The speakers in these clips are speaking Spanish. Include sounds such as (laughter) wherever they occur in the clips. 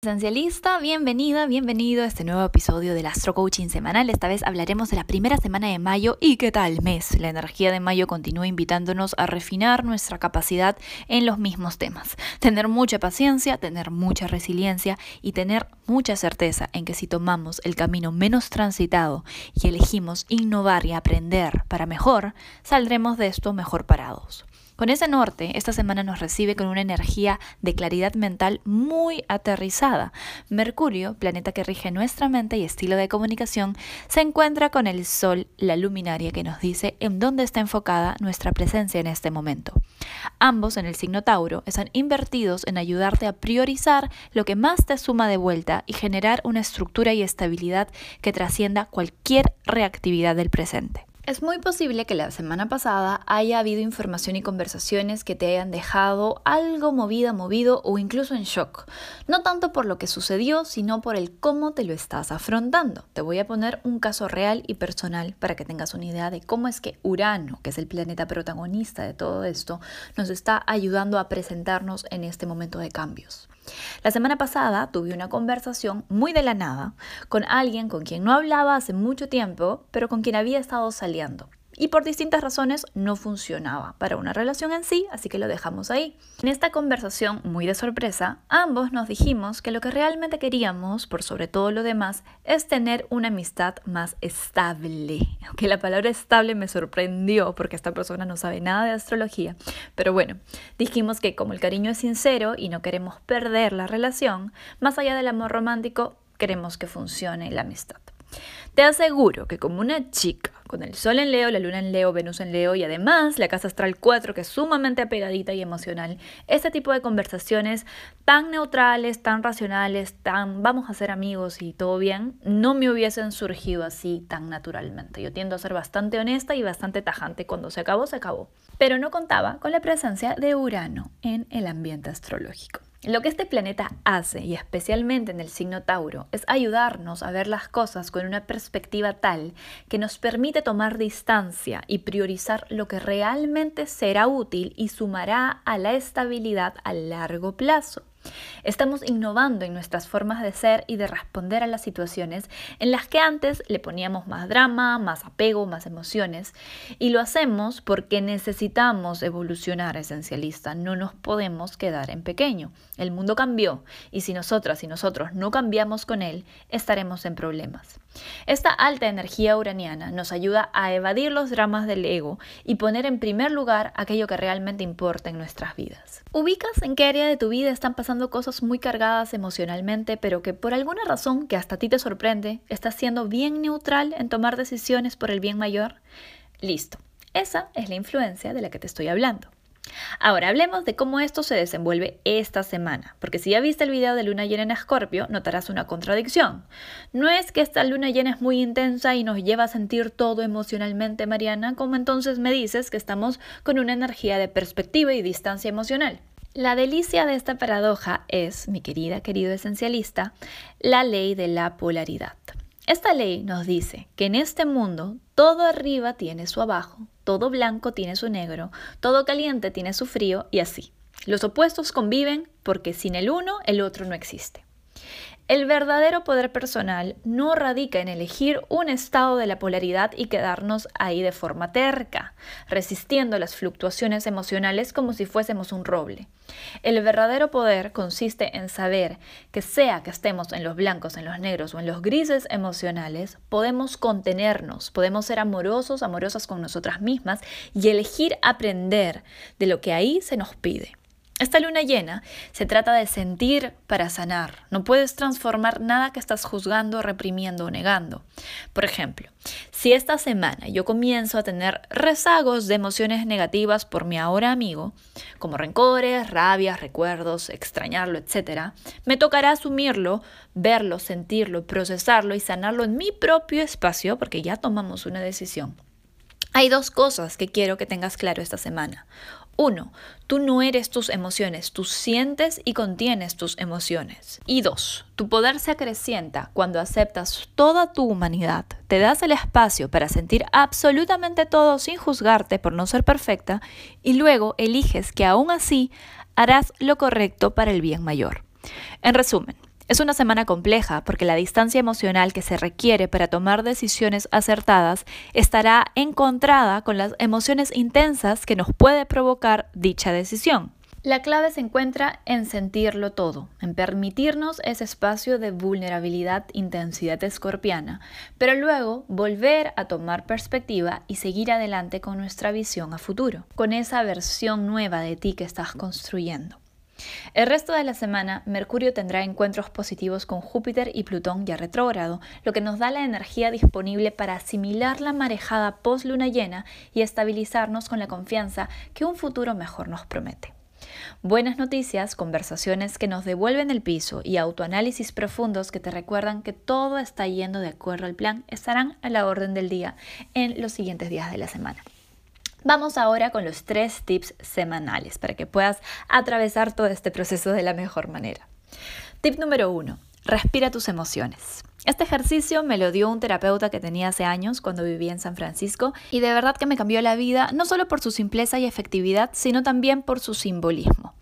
Esencialista, bienvenida, bienvenido a este nuevo episodio del Astro Coaching Semanal. Esta vez hablaremos de la primera semana de mayo y qué tal mes. La energía de mayo continúa invitándonos a refinar nuestra capacidad en los mismos temas. Tener mucha paciencia, tener mucha resiliencia y tener mucha certeza en que si tomamos el camino menos transitado y elegimos innovar y aprender para mejor, saldremos de esto mejor parados. Con ese norte, esta semana nos recibe con una energía de claridad mental muy aterrizada. Mercurio, planeta que rige nuestra mente y estilo de comunicación, se encuentra con el Sol, la luminaria que nos dice en dónde está enfocada nuestra presencia en este momento. Ambos en el signo Tauro están invertidos en ayudarte a priorizar lo que más te suma de vuelta y generar una estructura y estabilidad que trascienda cualquier reactividad del presente. Es muy posible que la semana pasada haya habido información y conversaciones que te hayan dejado algo movida, movido o incluso en shock. No tanto por lo que sucedió, sino por el cómo te lo estás afrontando. Te voy a poner un caso real y personal para que tengas una idea de cómo es que Urano, que es el planeta protagonista de todo esto, nos está ayudando a presentarnos en este momento de cambios. La semana pasada tuve una conversación muy de la nada con alguien con quien no hablaba hace mucho tiempo, pero con quien había estado saliendo y por distintas razones no funcionaba para una relación en sí, así que lo dejamos ahí. En esta conversación, muy de sorpresa, ambos nos dijimos que lo que realmente queríamos, por sobre todo lo demás, es tener una amistad más estable. Aunque la palabra estable me sorprendió porque esta persona no sabe nada de astrología, pero bueno, dijimos que como el cariño es sincero y no queremos perder la relación, más allá del amor romántico, queremos que funcione la amistad. Te aseguro que como una chica con el Sol en Leo, la Luna en Leo, Venus en Leo y además la casa astral 4 que es sumamente apegadita y emocional, este tipo de conversaciones tan neutrales, tan racionales, tan vamos a ser amigos y todo bien, no me hubiesen surgido así tan naturalmente. Yo tiendo a ser bastante honesta y bastante tajante. Cuando se acabó, se acabó. Pero no contaba con la presencia de Urano en el ambiente astrológico. Lo que este planeta hace, y especialmente en el signo Tauro, es ayudarnos a ver las cosas con una perspectiva tal que nos permite tomar distancia y priorizar lo que realmente será útil y sumará a la estabilidad a largo plazo. Estamos innovando en nuestras formas de ser y de responder a las situaciones en las que antes le poníamos más drama, más apego, más emociones. Y lo hacemos porque necesitamos evolucionar esencialista. No nos podemos quedar en pequeño. El mundo cambió y si nosotras y nosotros no cambiamos con él, estaremos en problemas. Esta alta energía uraniana nos ayuda a evadir los dramas del ego y poner en primer lugar aquello que realmente importa en nuestras vidas. ¿Ubicas en qué área de tu vida están pasando cosas muy cargadas emocionalmente, pero que por alguna razón que hasta a ti te sorprende, estás siendo bien neutral en tomar decisiones por el bien mayor? Listo. Esa es la influencia de la que te estoy hablando. Ahora hablemos de cómo esto se desenvuelve esta semana, porque si ya viste el video de luna llena en Escorpio, notarás una contradicción. No es que esta luna llena es muy intensa y nos lleva a sentir todo emocionalmente, Mariana, como entonces me dices que estamos con una energía de perspectiva y distancia emocional. La delicia de esta paradoja es, mi querida, querido esencialista, la ley de la polaridad. Esta ley nos dice que en este mundo todo arriba tiene su abajo, todo blanco tiene su negro, todo caliente tiene su frío y así. Los opuestos conviven porque sin el uno el otro no existe. El verdadero poder personal no radica en elegir un estado de la polaridad y quedarnos ahí de forma terca, resistiendo las fluctuaciones emocionales como si fuésemos un roble. El verdadero poder consiste en saber que sea que estemos en los blancos, en los negros o en los grises emocionales, podemos contenernos, podemos ser amorosos, amorosas con nosotras mismas y elegir aprender de lo que ahí se nos pide. Esta luna llena se trata de sentir para sanar. No puedes transformar nada que estás juzgando, reprimiendo o negando. Por ejemplo, si esta semana yo comienzo a tener rezagos de emociones negativas por mi ahora amigo, como rencores, rabias, recuerdos, extrañarlo, etc., me tocará asumirlo, verlo, sentirlo, procesarlo y sanarlo en mi propio espacio porque ya tomamos una decisión. Hay dos cosas que quiero que tengas claro esta semana. Uno, tú no eres tus emociones, tú sientes y contienes tus emociones. Y dos, tu poder se acrecienta cuando aceptas toda tu humanidad, te das el espacio para sentir absolutamente todo sin juzgarte por no ser perfecta y luego eliges que aún así harás lo correcto para el bien mayor. En resumen, Es una semana compleja porque la distancia emocional que se requiere para tomar decisiones acertadas estará encontrada con las emociones intensas que nos puede provocar dicha decisión. La clave se encuentra en sentirlo todo, en permitirnos ese espacio de vulnerabilidad, intensidad escorpiana, pero luego volver a tomar perspectiva y seguir adelante con nuestra visión a futuro, con esa versión nueva de ti que estás construyendo. El resto de la semana, Mercurio tendrá encuentros positivos con Júpiter y Plutón ya retrógrado, lo que nos da la energía disponible para asimilar la marejada post-luna llena y estabilizarnos con la confianza que un futuro mejor nos promete. Buenas noticias, conversaciones que nos devuelven el piso y autoanálisis profundos que te recuerdan que todo está yendo de acuerdo al plan estarán a la orden del día en los siguientes días de la semana. Vamos ahora con los tres tips semanales para que puedas atravesar todo este proceso de la mejor manera. Tip número uno, respira tus emociones. Este ejercicio me lo dio un terapeuta que tenía hace años cuando vivía en San Francisco y de verdad que me cambió la vida no solo por su simpleza y efectividad, sino también por su simbolismo.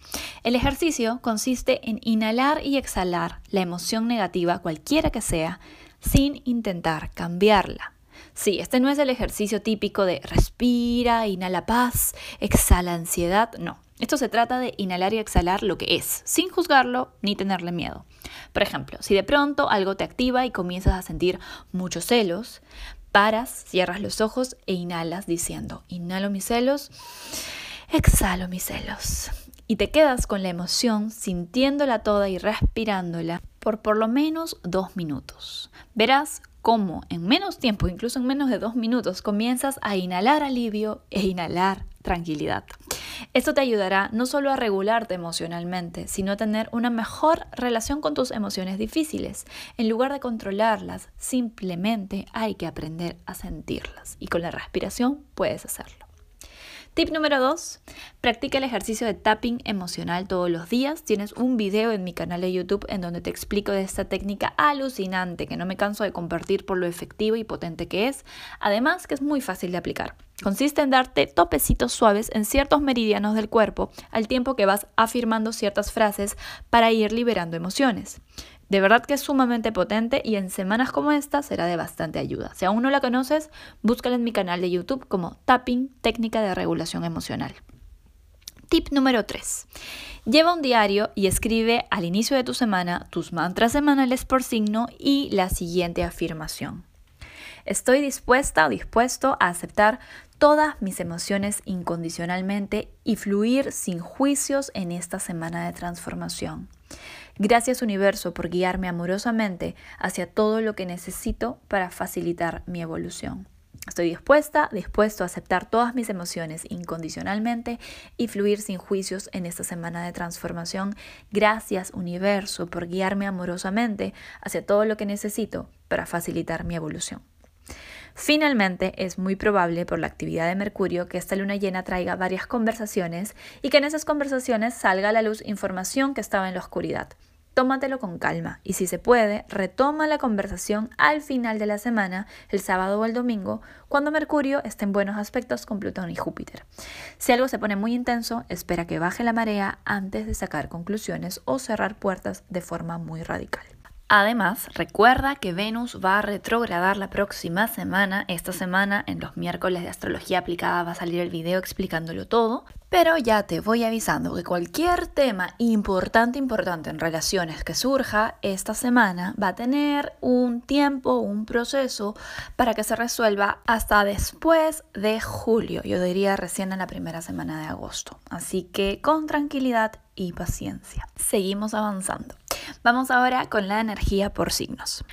El ejercicio consiste en inhalar y exhalar la emoción negativa, cualquiera que sea, sin intentar cambiarla. Sí, este no es el ejercicio típico de respira, inhala paz, exhala ansiedad, no. Esto se trata de inhalar y exhalar lo que es, sin juzgarlo ni tenerle miedo. Por ejemplo, si de pronto algo te activa y comienzas a sentir muchos celos, paras, cierras los ojos e inhalas diciendo, inhalo mis celos, exhalo mis celos. Y te quedas con la emoción, sintiéndola toda y respirándola por por lo menos dos minutos. Verás cómo en menos tiempo, incluso en menos de dos minutos, comienzas a inhalar alivio e inhalar tranquilidad. Esto te ayudará no solo a regularte emocionalmente, sino a tener una mejor relación con tus emociones difíciles. En lugar de controlarlas, simplemente hay que aprender a sentirlas y con la respiración puedes hacerlo. Tip número 2. Practica el ejercicio de tapping emocional todos los días. Tienes un video en mi canal de YouTube en donde te explico de esta técnica alucinante que no me canso de compartir por lo efectivo y potente que es. Además que es muy fácil de aplicar. Consiste en darte topecitos suaves en ciertos meridianos del cuerpo al tiempo que vas afirmando ciertas frases para ir liberando emociones. De verdad que es sumamente potente y en semanas como esta será de bastante ayuda. Si aún no la conoces, búscala en mi canal de YouTube como Tapping Técnica de Regulación Emocional. Tip número 3. Lleva un diario y escribe al inicio de tu semana tus mantras semanales por signo y la siguiente afirmación. Estoy dispuesta o dispuesto a aceptar todas mis emociones incondicionalmente y fluir sin juicios en esta semana de transformación. Gracias universo por guiarme amorosamente hacia todo lo que necesito para facilitar mi evolución. Estoy dispuesta, dispuesto a aceptar todas mis emociones incondicionalmente y fluir sin juicios en esta semana de transformación. Gracias universo por guiarme amorosamente hacia todo lo que necesito para facilitar mi evolución. Finalmente, es muy probable por la actividad de Mercurio que esta luna llena traiga varias conversaciones y que en esas conversaciones salga a la luz información que estaba en la oscuridad. Tómatelo con calma y si se puede, retoma la conversación al final de la semana, el sábado o el domingo, cuando Mercurio esté en buenos aspectos con Plutón y Júpiter. Si algo se pone muy intenso, espera que baje la marea antes de sacar conclusiones o cerrar puertas de forma muy radical. Además, recuerda que Venus va a retrogradar la próxima semana. Esta semana, en los miércoles de astrología aplicada, va a salir el video explicándolo todo. Pero ya te voy avisando que cualquier tema importante, importante en relaciones que surja esta semana va a tener un tiempo, un proceso para que se resuelva hasta después de julio. Yo diría recién en la primera semana de agosto. Así que con tranquilidad y paciencia. Seguimos avanzando. Vamos ahora con la energía por signos.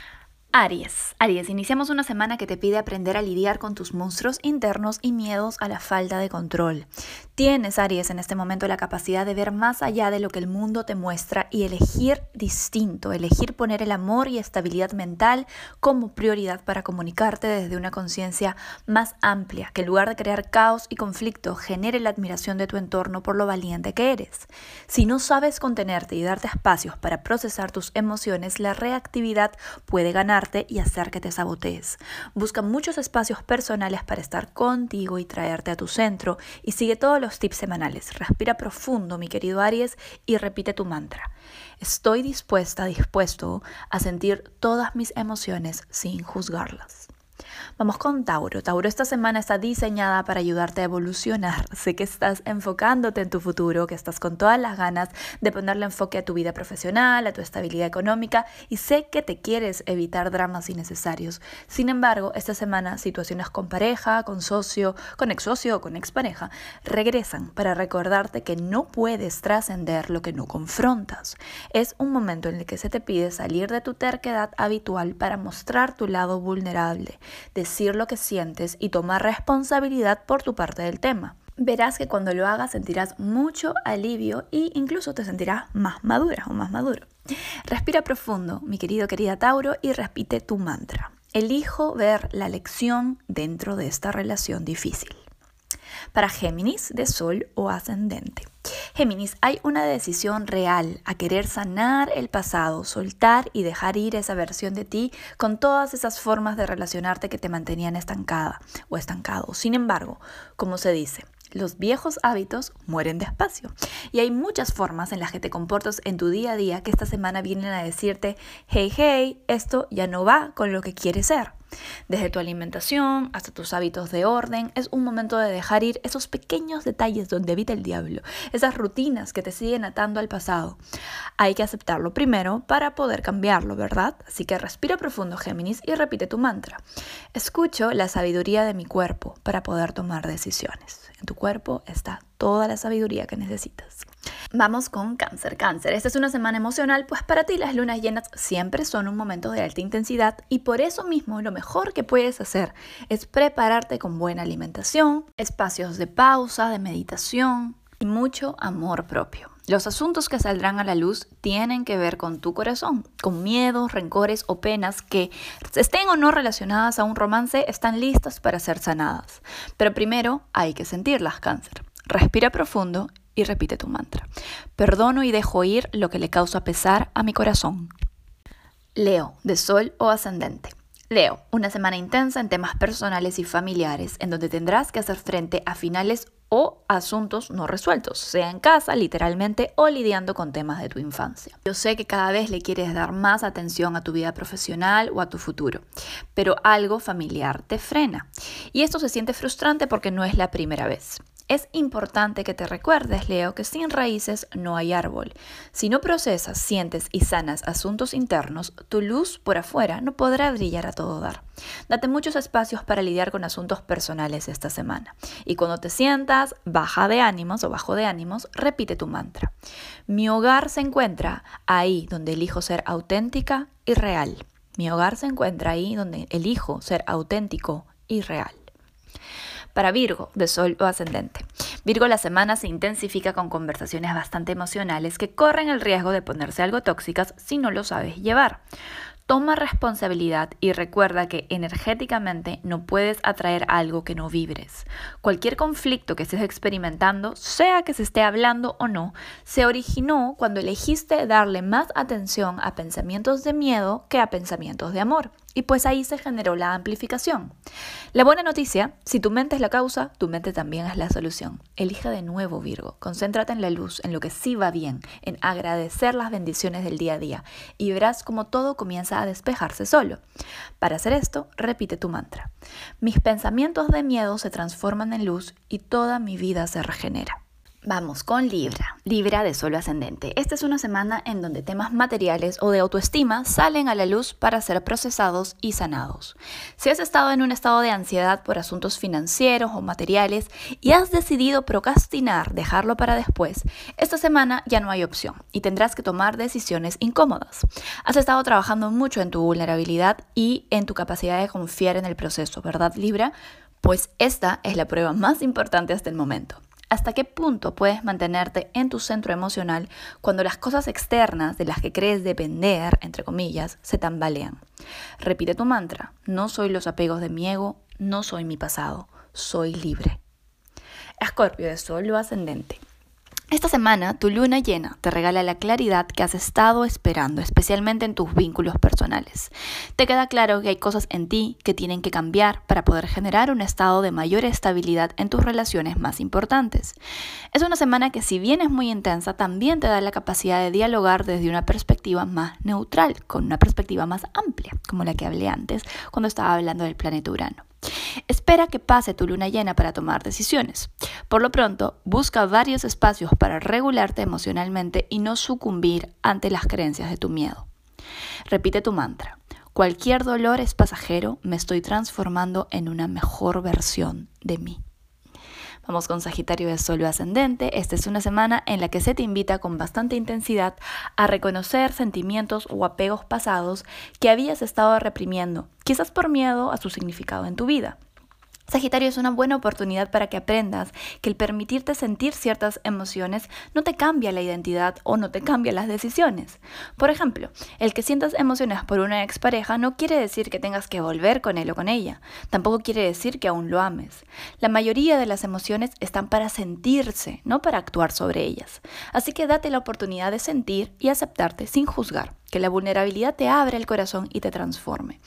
Aries. Aries, iniciamos una semana que te pide aprender a lidiar con tus monstruos internos y miedos a la falta de control. Tienes, Aries, en este momento la capacidad de ver más allá de lo que el mundo te muestra y elegir distinto, elegir poner el amor y estabilidad mental como prioridad para comunicarte desde una conciencia más amplia, que en lugar de crear caos y conflicto, genere la admiración de tu entorno por lo valiente que eres. Si no sabes contenerte y darte espacios para procesar tus emociones, la reactividad puede ganar y hacer que te sabotees. Busca muchos espacios personales para estar contigo y traerte a tu centro y sigue todos los tips semanales. Respira profundo, mi querido Aries, y repite tu mantra. Estoy dispuesta, dispuesto a sentir todas mis emociones sin juzgarlas. Vamos con Tauro. Tauro esta semana está diseñada para ayudarte a evolucionar. Sé que estás enfocándote en tu futuro, que estás con todas las ganas de ponerle enfoque a tu vida profesional, a tu estabilidad económica y sé que te quieres evitar dramas innecesarios. Sin embargo, esta semana situaciones con pareja, con socio, con ex socio o con expareja regresan para recordarte que no puedes trascender lo que no confrontas. Es un momento en el que se te pide salir de tu terquedad habitual para mostrar tu lado vulnerable decir lo que sientes y tomar responsabilidad por tu parte del tema. Verás que cuando lo hagas sentirás mucho alivio e incluso te sentirás más madura o más maduro. Respira profundo, mi querido querida Tauro, y repite tu mantra. Elijo ver la lección dentro de esta relación difícil. Para Géminis de Sol o Ascendente. Géminis, hay una decisión real a querer sanar el pasado, soltar y dejar ir esa versión de ti con todas esas formas de relacionarte que te mantenían estancada o estancado. Sin embargo, como se dice, los viejos hábitos mueren despacio. Y hay muchas formas en las que te comportas en tu día a día que esta semana vienen a decirte, hey, hey, esto ya no va con lo que quieres ser. Desde tu alimentación hasta tus hábitos de orden, es un momento de dejar ir esos pequeños detalles donde habita el diablo, esas rutinas que te siguen atando al pasado. Hay que aceptarlo primero para poder cambiarlo, ¿verdad? Así que respira profundo, Géminis, y repite tu mantra. Escucho la sabiduría de mi cuerpo para poder tomar decisiones. En tu cuerpo está toda la sabiduría que necesitas. Vamos con cáncer. Cáncer, esta es una semana emocional, pues para ti las lunas llenas siempre son un momento de alta intensidad y por eso mismo lo mejor que puedes hacer es prepararte con buena alimentación, espacios de pausa, de meditación y mucho amor propio. Los asuntos que saldrán a la luz tienen que ver con tu corazón, con miedos, rencores o penas que estén o no relacionadas a un romance, están listas para ser sanadas. Pero primero hay que sentirlas, cáncer. Respira profundo y repite tu mantra. Perdono y dejo ir lo que le causa pesar a mi corazón. Leo, de Sol o Ascendente. Leo, una semana intensa en temas personales y familiares, en donde tendrás que hacer frente a finales o asuntos no resueltos, sea en casa, literalmente, o lidiando con temas de tu infancia. Yo sé que cada vez le quieres dar más atención a tu vida profesional o a tu futuro, pero algo familiar te frena. Y esto se siente frustrante porque no es la primera vez. Es importante que te recuerdes, Leo, que sin raíces no hay árbol. Si no procesas, sientes y sanas asuntos internos, tu luz por afuera no podrá brillar a todo dar. Date muchos espacios para lidiar con asuntos personales esta semana. Y cuando te sientas baja de ánimos o bajo de ánimos, repite tu mantra. Mi hogar se encuentra ahí donde elijo ser auténtica y real. Mi hogar se encuentra ahí donde elijo ser auténtico y real. Para Virgo, de Sol o Ascendente. Virgo la semana se intensifica con conversaciones bastante emocionales que corren el riesgo de ponerse algo tóxicas si no lo sabes llevar. Toma responsabilidad y recuerda que energéticamente no puedes atraer algo que no vibres. Cualquier conflicto que estés experimentando, sea que se esté hablando o no, se originó cuando elegiste darle más atención a pensamientos de miedo que a pensamientos de amor. Y pues ahí se generó la amplificación. La buena noticia, si tu mente es la causa, tu mente también es la solución. Elige de nuevo Virgo, concéntrate en la luz, en lo que sí va bien, en agradecer las bendiciones del día a día y verás cómo todo comienza a despejarse solo. Para hacer esto, repite tu mantra. Mis pensamientos de miedo se transforman en luz y toda mi vida se regenera. Vamos con Libra, Libra de solo ascendente. Esta es una semana en donde temas materiales o de autoestima salen a la luz para ser procesados y sanados. Si has estado en un estado de ansiedad por asuntos financieros o materiales y has decidido procrastinar, dejarlo para después, esta semana ya no hay opción y tendrás que tomar decisiones incómodas. Has estado trabajando mucho en tu vulnerabilidad y en tu capacidad de confiar en el proceso, ¿verdad Libra? Pues esta es la prueba más importante hasta el momento. ¿Hasta qué punto puedes mantenerte en tu centro emocional cuando las cosas externas de las que crees depender, entre comillas, se tambalean? Repite tu mantra, no soy los apegos de mi ego, no soy mi pasado, soy libre. Escorpio de Sol ascendente. Esta semana tu luna llena te regala la claridad que has estado esperando, especialmente en tus vínculos personales. Te queda claro que hay cosas en ti que tienen que cambiar para poder generar un estado de mayor estabilidad en tus relaciones más importantes. Es una semana que si bien es muy intensa, también te da la capacidad de dialogar desde una perspectiva más neutral, con una perspectiva más amplia, como la que hablé antes cuando estaba hablando del planeta Urano. Espera que pase tu luna llena para tomar decisiones. Por lo pronto, busca varios espacios para regularte emocionalmente y no sucumbir ante las creencias de tu miedo. Repite tu mantra. Cualquier dolor es pasajero, me estoy transformando en una mejor versión de mí. Vamos con Sagitario de Sol ascendente. Esta es una semana en la que se te invita con bastante intensidad a reconocer sentimientos o apegos pasados que habías estado reprimiendo, quizás por miedo a su significado en tu vida. Sagitario es una buena oportunidad para que aprendas que el permitirte sentir ciertas emociones no te cambia la identidad o no te cambia las decisiones. Por ejemplo, el que sientas emociones por una expareja no quiere decir que tengas que volver con él o con ella. Tampoco quiere decir que aún lo ames. La mayoría de las emociones están para sentirse, no para actuar sobre ellas. Así que date la oportunidad de sentir y aceptarte sin juzgar que la vulnerabilidad te abra el corazón y te transforme.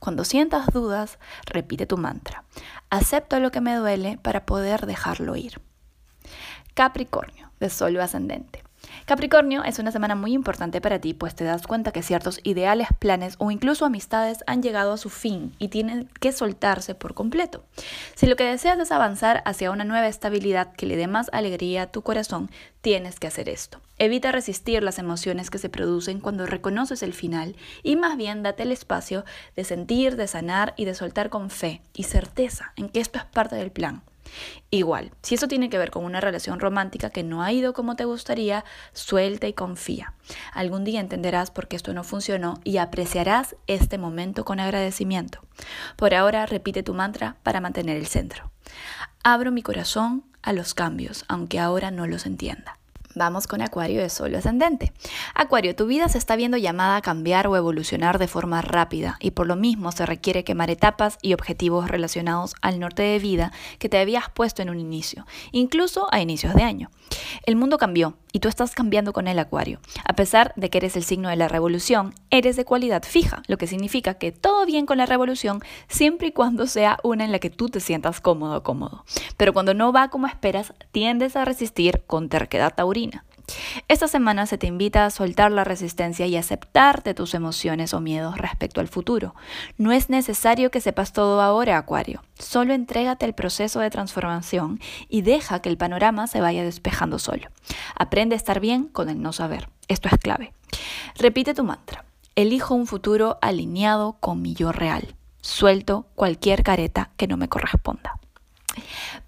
Cuando sientas dudas, repite tu mantra. Acepto lo que me duele para poder dejarlo ir. Capricornio, de Sol ascendente. Capricornio es una semana muy importante para ti, pues te das cuenta que ciertos ideales, planes o incluso amistades han llegado a su fin y tienen que soltarse por completo. Si lo que deseas es avanzar hacia una nueva estabilidad que le dé más alegría a tu corazón, tienes que hacer esto. Evita resistir las emociones que se producen cuando reconoces el final y más bien date el espacio de sentir, de sanar y de soltar con fe y certeza en que esto es parte del plan. Igual, si eso tiene que ver con una relación romántica que no ha ido como te gustaría, suelta y confía. Algún día entenderás por qué esto no funcionó y apreciarás este momento con agradecimiento. Por ahora repite tu mantra para mantener el centro. Abro mi corazón a los cambios, aunque ahora no los entienda. Vamos con Acuario de Sol ascendente. Acuario, tu vida se está viendo llamada a cambiar o evolucionar de forma rápida y por lo mismo se requiere quemar etapas y objetivos relacionados al norte de vida que te habías puesto en un inicio, incluso a inicios de año. El mundo cambió y tú estás cambiando con el Acuario. A pesar de que eres el signo de la revolución, eres de cualidad fija, lo que significa que todo bien con la revolución siempre y cuando sea una en la que tú te sientas cómodo cómodo. Pero cuando no va como esperas, tiendes a resistir con terquedad taurina esta semana se te invita a soltar la resistencia y aceptarte tus emociones o miedos respecto al futuro. No es necesario que sepas todo ahora, Acuario. Solo entrégate el proceso de transformación y deja que el panorama se vaya despejando solo. Aprende a estar bien con el no saber. Esto es clave. Repite tu mantra. Elijo un futuro alineado con mi yo real. Suelto cualquier careta que no me corresponda.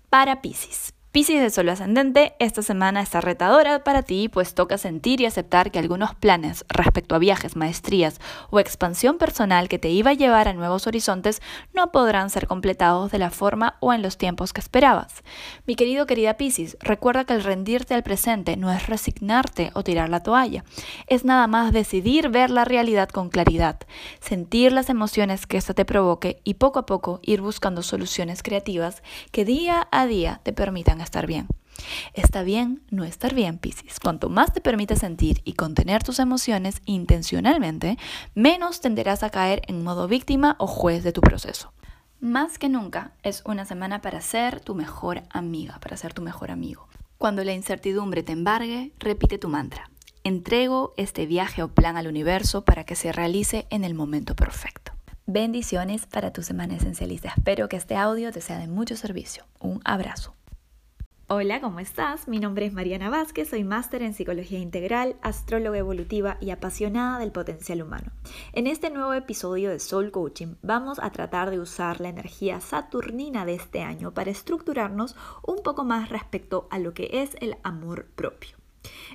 Para Pisces. Piscis de Sol ascendente, esta semana está retadora para ti, pues toca sentir y aceptar que algunos planes respecto a viajes, maestrías o expansión personal que te iba a llevar a nuevos horizontes no podrán ser completados de la forma o en los tiempos que esperabas. Mi querido querida Piscis, recuerda que el rendirte al presente no es resignarte o tirar la toalla, es nada más decidir ver la realidad con claridad, sentir las emociones que ésta te provoque y poco a poco ir buscando soluciones creativas que día a día te permitan estar bien. Está bien no estar bien, Piscis. Cuanto más te permites sentir y contener tus emociones intencionalmente, menos tenderás a caer en modo víctima o juez de tu proceso. Más que nunca es una semana para ser tu mejor amiga, para ser tu mejor amigo. Cuando la incertidumbre te embargue, repite tu mantra. Entrego este viaje o plan al universo para que se realice en el momento perfecto. Bendiciones para tu semana esencialista. Espero que este audio te sea de mucho servicio. Un abrazo. Hola, ¿cómo estás? Mi nombre es Mariana Vázquez, soy máster en psicología integral, astróloga evolutiva y apasionada del potencial humano. En este nuevo episodio de Soul Coaching vamos a tratar de usar la energía saturnina de este año para estructurarnos un poco más respecto a lo que es el amor propio.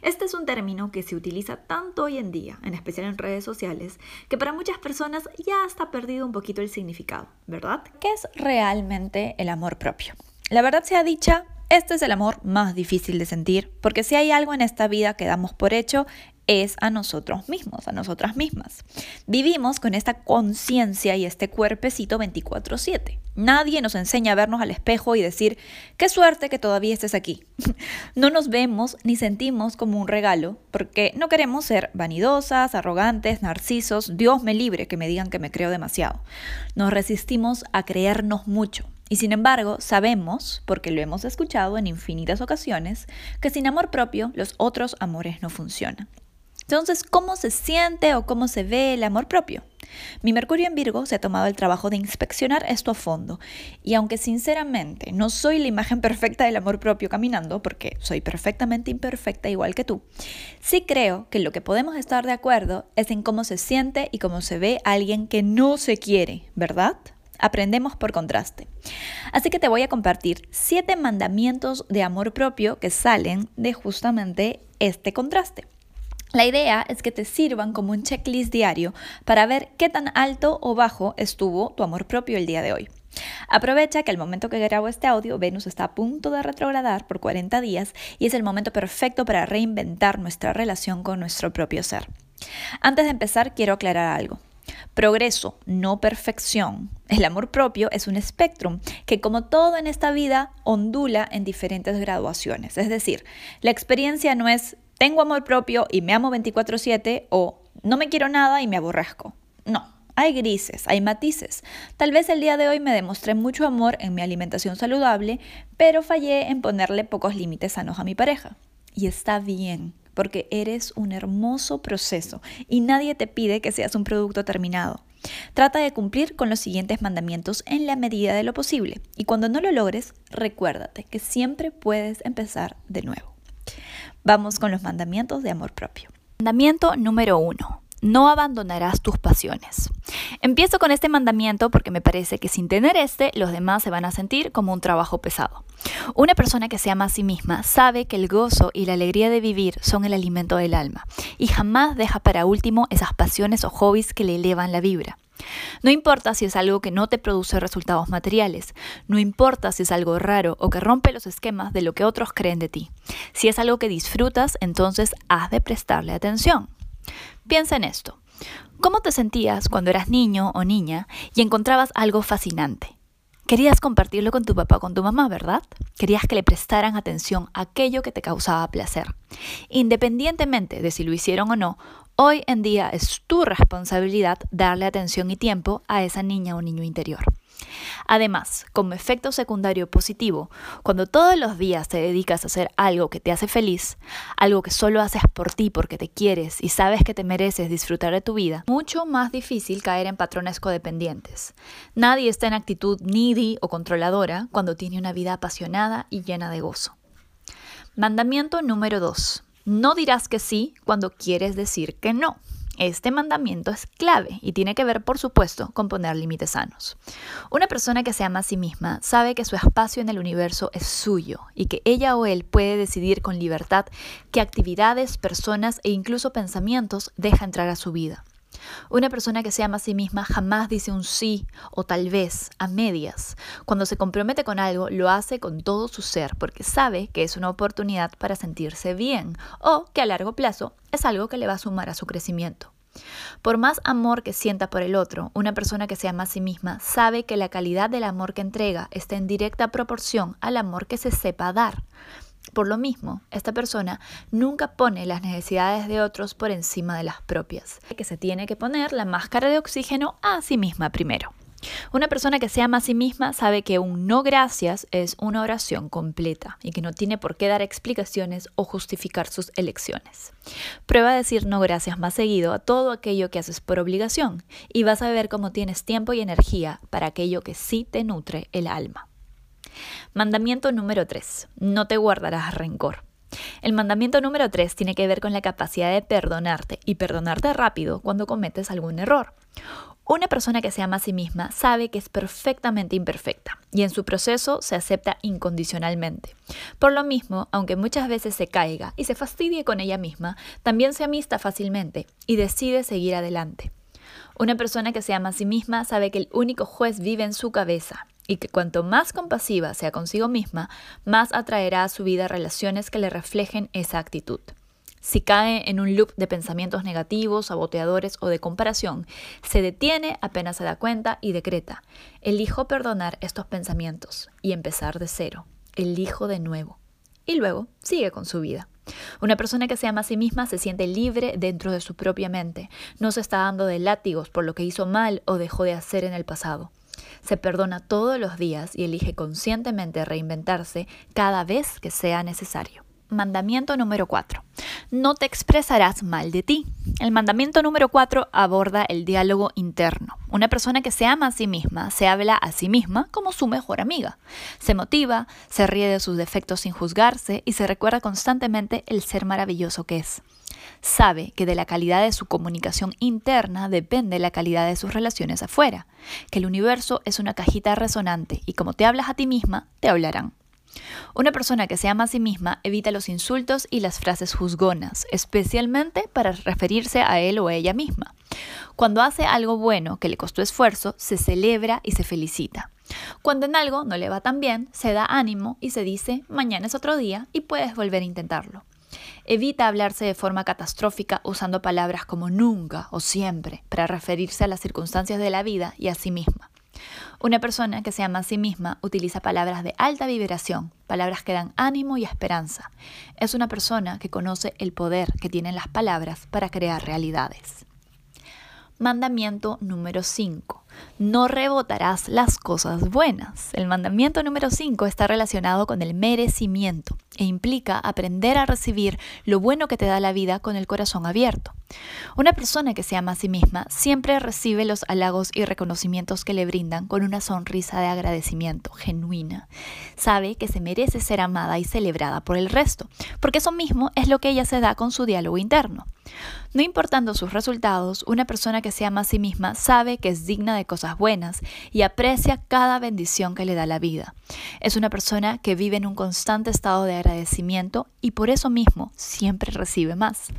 Este es un término que se utiliza tanto hoy en día, en especial en redes sociales, que para muchas personas ya está perdido un poquito el significado, ¿verdad? ¿Qué es realmente el amor propio? La verdad sea dicha, Este es el amor más difícil de sentir, porque si hay algo en esta vida que damos por hecho, es a nosotros mismos, a nosotras mismas. Vivimos con esta conciencia y este cuerpecito 24/7. Nadie nos enseña a vernos al espejo y decir, qué suerte que todavía estés aquí. (laughs) no nos vemos ni sentimos como un regalo, porque no queremos ser vanidosas, arrogantes, narcisos, Dios me libre que me digan que me creo demasiado. Nos resistimos a creernos mucho. Y sin embargo, sabemos, porque lo hemos escuchado en infinitas ocasiones, que sin amor propio los otros amores no funcionan. Entonces, ¿cómo se siente o cómo se ve el amor propio? Mi Mercurio en Virgo se ha tomado el trabajo de inspeccionar esto a fondo y aunque sinceramente no soy la imagen (laughs) perfecta del amor propio caminando, porque soy perfectamente imperfecta igual que tú, sí creo que lo que podemos estar de acuerdo es en cómo se siente y cómo se ve alguien que no se quiere, ¿verdad? Aprendemos por contraste. Así que te voy a compartir siete mandamientos de amor propio que salen de justamente este contraste. La idea es que te sirvan como un checklist diario para ver qué tan alto o bajo estuvo tu amor propio el día de hoy. Aprovecha que al momento que grabo este audio, Venus está a punto de retrogradar por 40 días y es el momento perfecto para reinventar nuestra relación con nuestro propio ser. Antes de empezar, quiero aclarar algo. Progreso, no perfección. El amor propio es un espectrum que como todo en esta vida ondula en diferentes graduaciones. Es decir, la experiencia no es tengo amor propio y me amo 24/7 o no me quiero nada y me aborrezco. No, hay grises, hay matices. Tal vez el día de hoy me demostré mucho amor en mi alimentación saludable, pero fallé en ponerle pocos límites sanos a mi pareja. Y está bien, porque eres un hermoso proceso y nadie te pide que seas un producto terminado. Trata de cumplir con los siguientes mandamientos en la medida de lo posible y cuando no lo logres, recuérdate que siempre puedes empezar de nuevo. Vamos con los mandamientos de amor propio. Mandamiento número uno. No abandonarás tus pasiones. Empiezo con este mandamiento porque me parece que sin tener este, los demás se van a sentir como un trabajo pesado. Una persona que se ama a sí misma sabe que el gozo y la alegría de vivir son el alimento del alma y jamás deja para último esas pasiones o hobbies que le elevan la vibra. No importa si es algo que no te produce resultados materiales, no importa si es algo raro o que rompe los esquemas de lo que otros creen de ti. Si es algo que disfrutas, entonces has de prestarle atención. Piensa en esto. ¿Cómo te sentías cuando eras niño o niña y encontrabas algo fascinante? Querías compartirlo con tu papá o con tu mamá, ¿verdad? Querías que le prestaran atención a aquello que te causaba placer. Independientemente de si lo hicieron o no, Hoy en día es tu responsabilidad darle atención y tiempo a esa niña o niño interior. Además, como efecto secundario positivo, cuando todos los días te dedicas a hacer algo que te hace feliz, algo que solo haces por ti porque te quieres y sabes que te mereces disfrutar de tu vida, mucho más difícil caer en patrones codependientes. Nadie está en actitud needy o controladora cuando tiene una vida apasionada y llena de gozo. Mandamiento número 2. No dirás que sí cuando quieres decir que no. Este mandamiento es clave y tiene que ver, por supuesto, con poner límites sanos. Una persona que se ama a sí misma sabe que su espacio en el universo es suyo y que ella o él puede decidir con libertad qué actividades, personas e incluso pensamientos deja entrar a su vida. Una persona que se ama a sí misma jamás dice un sí o tal vez a medias. Cuando se compromete con algo, lo hace con todo su ser porque sabe que es una oportunidad para sentirse bien o que a largo plazo es algo que le va a sumar a su crecimiento. Por más amor que sienta por el otro, una persona que se ama a sí misma sabe que la calidad del amor que entrega está en directa proporción al amor que se sepa dar. Por lo mismo, esta persona nunca pone las necesidades de otros por encima de las propias, que se tiene que poner la máscara de oxígeno a sí misma primero. Una persona que se ama a sí misma sabe que un no gracias es una oración completa y que no tiene por qué dar explicaciones o justificar sus elecciones. Prueba a decir no gracias más seguido a todo aquello que haces por obligación y vas a ver cómo tienes tiempo y energía para aquello que sí te nutre el alma. Mandamiento número 3. No te guardarás rencor. El mandamiento número 3 tiene que ver con la capacidad de perdonarte y perdonarte rápido cuando cometes algún error. Una persona que se ama a sí misma sabe que es perfectamente imperfecta y en su proceso se acepta incondicionalmente. Por lo mismo, aunque muchas veces se caiga y se fastidie con ella misma, también se amista fácilmente y decide seguir adelante. Una persona que se ama a sí misma sabe que el único juez vive en su cabeza y que cuanto más compasiva sea consigo misma, más atraerá a su vida relaciones que le reflejen esa actitud. Si cae en un loop de pensamientos negativos, saboteadores o de comparación, se detiene apenas se da cuenta y decreta, elijo perdonar estos pensamientos y empezar de cero, elijo de nuevo. Y luego sigue con su vida. Una persona que se ama a sí misma se siente libre dentro de su propia mente, no se está dando de látigos por lo que hizo mal o dejó de hacer en el pasado se perdona todos los días y elige conscientemente reinventarse cada vez que sea necesario. Mandamiento número 4. No te expresarás mal de ti. El mandamiento número 4 aborda el diálogo interno. Una persona que se ama a sí misma se habla a sí misma como su mejor amiga. Se motiva, se ríe de sus defectos sin juzgarse y se recuerda constantemente el ser maravilloso que es. Sabe que de la calidad de su comunicación interna depende la calidad de sus relaciones afuera, que el universo es una cajita resonante y como te hablas a ti misma, te hablarán. Una persona que se ama a sí misma evita los insultos y las frases juzgonas, especialmente para referirse a él o a ella misma. Cuando hace algo bueno que le costó esfuerzo, se celebra y se felicita. Cuando en algo no le va tan bien, se da ánimo y se dice, mañana es otro día y puedes volver a intentarlo. Evita hablarse de forma catastrófica usando palabras como nunca o siempre para referirse a las circunstancias de la vida y a sí misma. Una persona que se ama a sí misma utiliza palabras de alta vibración, palabras que dan ánimo y esperanza. Es una persona que conoce el poder que tienen las palabras para crear realidades. Mandamiento número 5. No rebotarás las cosas buenas. El mandamiento número 5 está relacionado con el merecimiento e implica aprender a recibir lo bueno que te da la vida con el corazón abierto. Una persona que se ama a sí misma siempre recibe los halagos y reconocimientos que le brindan con una sonrisa de agradecimiento genuina. Sabe que se merece ser amada y celebrada por el resto, porque eso mismo es lo que ella se da con su diálogo interno. No importando sus resultados, una persona que se ama a sí misma sabe que es digna de cosas buenas y aprecia cada bendición que le da la vida. Es una persona que vive en un constante estado de agradecimiento y por eso mismo siempre recibe más.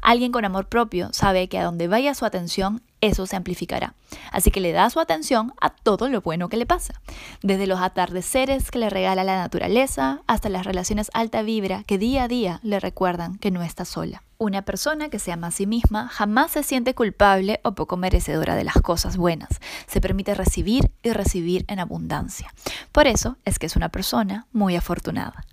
Alguien con amor propio sabe que a donde vaya su atención, eso se amplificará. Así que le da su atención a todo lo bueno que le pasa, desde los atardeceres que le regala la naturaleza hasta las relaciones alta vibra que día a día le recuerdan que no está sola. Una persona que se ama a sí misma jamás se siente culpable o poco merecedora de las cosas buenas. Se permite recibir y recibir en abundancia. Por eso es que es una persona muy afortunada.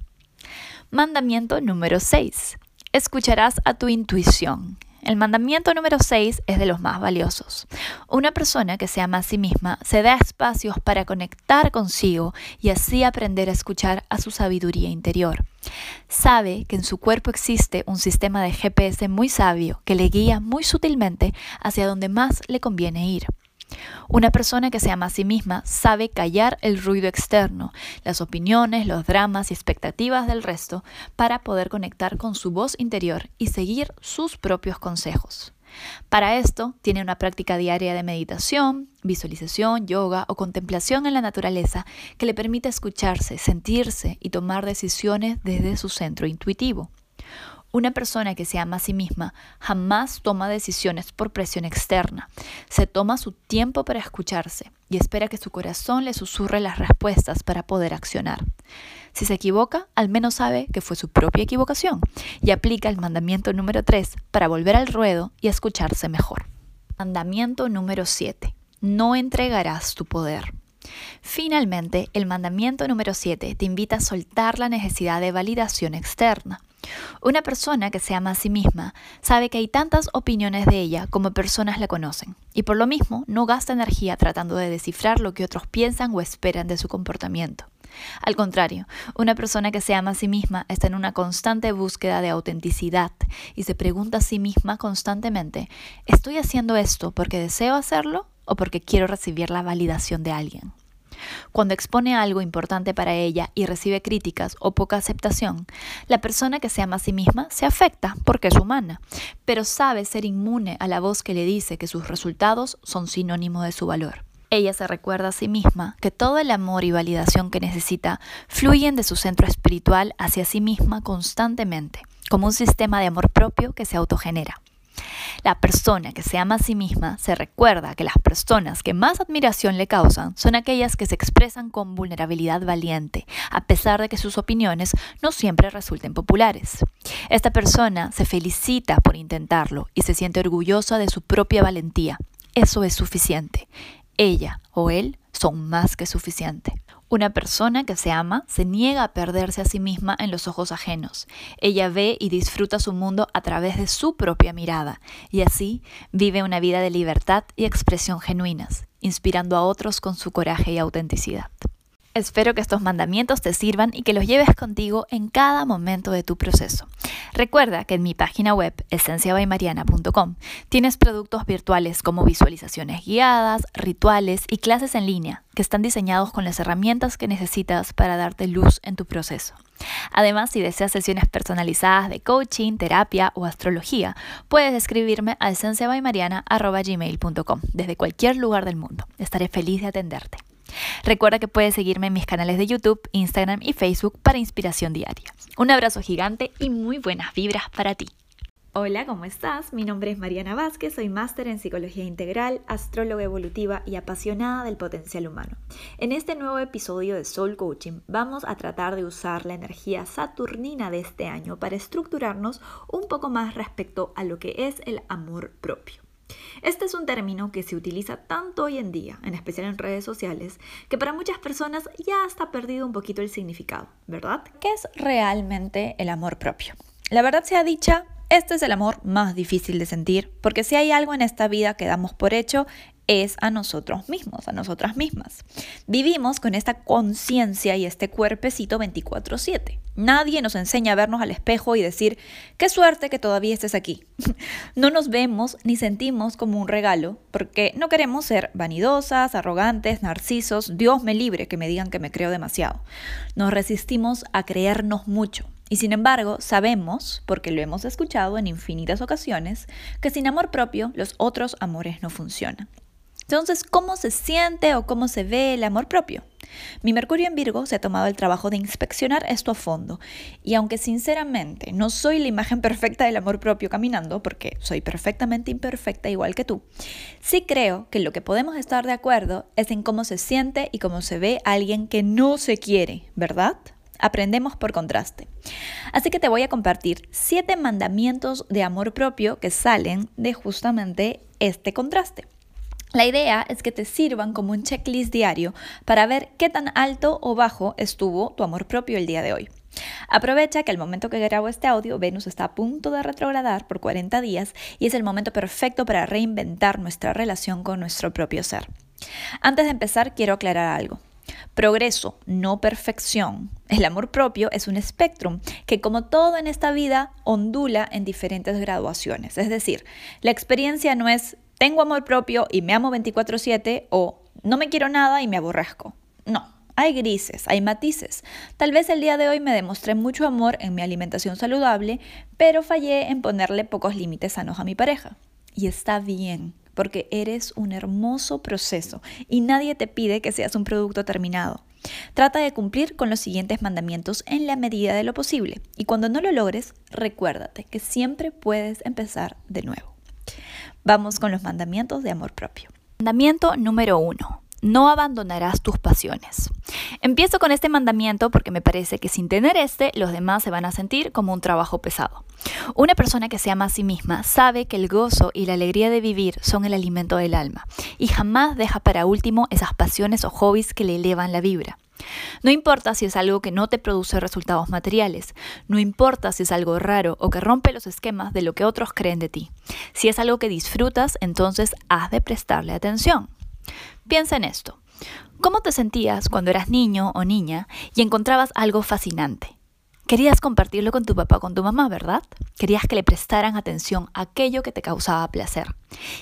Mandamiento número 6. Escucharás a tu intuición. El mandamiento número 6 es de los más valiosos. Una persona que se ama a sí misma se da espacios para conectar consigo y así aprender a escuchar a su sabiduría interior. Sabe que en su cuerpo existe un sistema de GPS muy sabio que le guía muy sutilmente hacia donde más le conviene ir. Una persona que se ama a sí misma sabe callar el ruido externo, las opiniones, los dramas y expectativas del resto para poder conectar con su voz interior y seguir sus propios consejos. Para esto, tiene una práctica diaria de meditación, visualización, yoga o contemplación en la naturaleza que le permite escucharse, sentirse y tomar decisiones desde su centro intuitivo. Una persona que se ama a sí misma jamás toma decisiones por presión externa. Se toma su tiempo para escucharse y espera que su corazón le susurre las respuestas para poder accionar. Si se equivoca, al menos sabe que fue su propia equivocación y aplica el mandamiento número 3 para volver al ruedo y escucharse mejor. Mandamiento número 7. No entregarás tu poder. Finalmente, el mandamiento número 7 te invita a soltar la necesidad de validación externa. Una persona que se ama a sí misma sabe que hay tantas opiniones de ella como personas la conocen, y por lo mismo no gasta energía tratando de descifrar lo que otros piensan o esperan de su comportamiento. Al contrario, una persona que se ama a sí misma está en una constante búsqueda de autenticidad y se pregunta a sí misma constantemente, ¿estoy haciendo esto porque deseo hacerlo o porque quiero recibir la validación de alguien? Cuando expone algo importante para ella y recibe críticas o poca aceptación, la persona que se ama a sí misma se afecta porque es humana, pero sabe ser inmune a la voz que le dice que sus resultados son sinónimo de su valor. Ella se recuerda a sí misma que todo el amor y validación que necesita fluyen de su centro espiritual hacia sí misma constantemente, como un sistema de amor propio que se autogenera. La persona que se ama a sí misma se recuerda que las personas que más admiración le causan son aquellas que se expresan con vulnerabilidad valiente, a pesar de que sus opiniones no siempre resulten populares. Esta persona se felicita por intentarlo y se siente orgullosa de su propia valentía. Eso es suficiente. Ella o él son más que suficiente. Una persona que se ama se niega a perderse a sí misma en los ojos ajenos. Ella ve y disfruta su mundo a través de su propia mirada y así vive una vida de libertad y expresión genuinas, inspirando a otros con su coraje y autenticidad. Espero que estos mandamientos te sirvan y que los lleves contigo en cada momento de tu proceso. Recuerda que en mi página web esenciabaymariana.com tienes productos virtuales como visualizaciones guiadas, rituales y clases en línea que están diseñados con las herramientas que necesitas para darte luz en tu proceso. Además, si deseas sesiones personalizadas de coaching, terapia o astrología, puedes escribirme a esenciabaymariana.gmail.com desde cualquier lugar del mundo. Estaré feliz de atenderte. Recuerda que puedes seguirme en mis canales de YouTube, Instagram y Facebook para inspiración diaria. Un abrazo gigante y muy buenas vibras para ti. Hola, ¿cómo estás? Mi nombre es Mariana Vázquez, soy máster en psicología integral, astróloga evolutiva y apasionada del potencial humano. En este nuevo episodio de Soul Coaching vamos a tratar de usar la energía saturnina de este año para estructurarnos un poco más respecto a lo que es el amor propio. Este es un término que se utiliza tanto hoy en día, en especial en redes sociales, que para muchas personas ya está perdido un poquito el significado, ¿verdad? ¿Qué es realmente el amor propio? La verdad sea dicha, este es el amor más difícil de sentir, porque si hay algo en esta vida que damos por hecho, es a nosotros mismos, a nosotras mismas. Vivimos con esta conciencia y este cuerpecito 24/7. Nadie nos enseña a vernos al espejo y decir, qué suerte que todavía estés aquí. (laughs) no nos vemos ni sentimos como un regalo, porque no queremos ser vanidosas, arrogantes, narcisos, Dios me libre que me digan que me creo demasiado. Nos resistimos a creernos mucho. Y sin embargo, sabemos, porque lo hemos escuchado en infinitas ocasiones, que sin amor propio los otros amores no funcionan. Entonces, ¿cómo se siente o cómo se ve el amor propio? Mi Mercurio en Virgo se ha tomado el trabajo de inspeccionar esto a fondo y aunque sinceramente no soy la imagen (laughs) perfecta del amor propio caminando, porque soy perfectamente imperfecta igual que tú, sí creo que lo que podemos estar de acuerdo es en cómo se siente y cómo se ve alguien que no se quiere, ¿verdad? Aprendemos por contraste. Así que te voy a compartir siete mandamientos de amor propio que salen de justamente este contraste. La idea es que te sirvan como un checklist diario para ver qué tan alto o bajo estuvo tu amor propio el día de hoy. Aprovecha que al momento que grabo este audio, Venus está a punto de retrogradar por 40 días y es el momento perfecto para reinventar nuestra relación con nuestro propio ser. Antes de empezar, quiero aclarar algo. Progreso, no perfección. El amor propio es un espectrum que como todo en esta vida ondula en diferentes graduaciones. Es decir, la experiencia no es tengo amor propio y me amo 24/7 o no me quiero nada y me aborrezco. No, hay grises, hay matices. Tal vez el día de hoy me demostré mucho amor en mi alimentación saludable, pero fallé en ponerle pocos límites sanos a mi pareja. Y está bien, porque eres un hermoso proceso y nadie te pide que seas un producto terminado. Trata de cumplir con los siguientes mandamientos en la medida de lo posible y cuando no lo logres, recuérdate que siempre puedes empezar de nuevo. Vamos con los mandamientos de amor propio. Mandamiento número uno. No abandonarás tus pasiones. Empiezo con este mandamiento porque me parece que sin tener este, los demás se van a sentir como un trabajo pesado. Una persona que se ama a sí misma sabe que el gozo y la alegría de vivir son el alimento del alma y jamás deja para último esas pasiones o hobbies que le elevan la vibra. No importa si es algo que no te produce resultados materiales, no importa si es algo raro o que rompe los esquemas de lo que otros creen de ti. Si es algo que disfrutas, entonces has de prestarle atención. Piensa en esto. ¿Cómo te sentías cuando eras niño o niña y encontrabas algo fascinante? Querías compartirlo con tu papá o con tu mamá, ¿verdad? Querías que le prestaran atención a aquello que te causaba placer.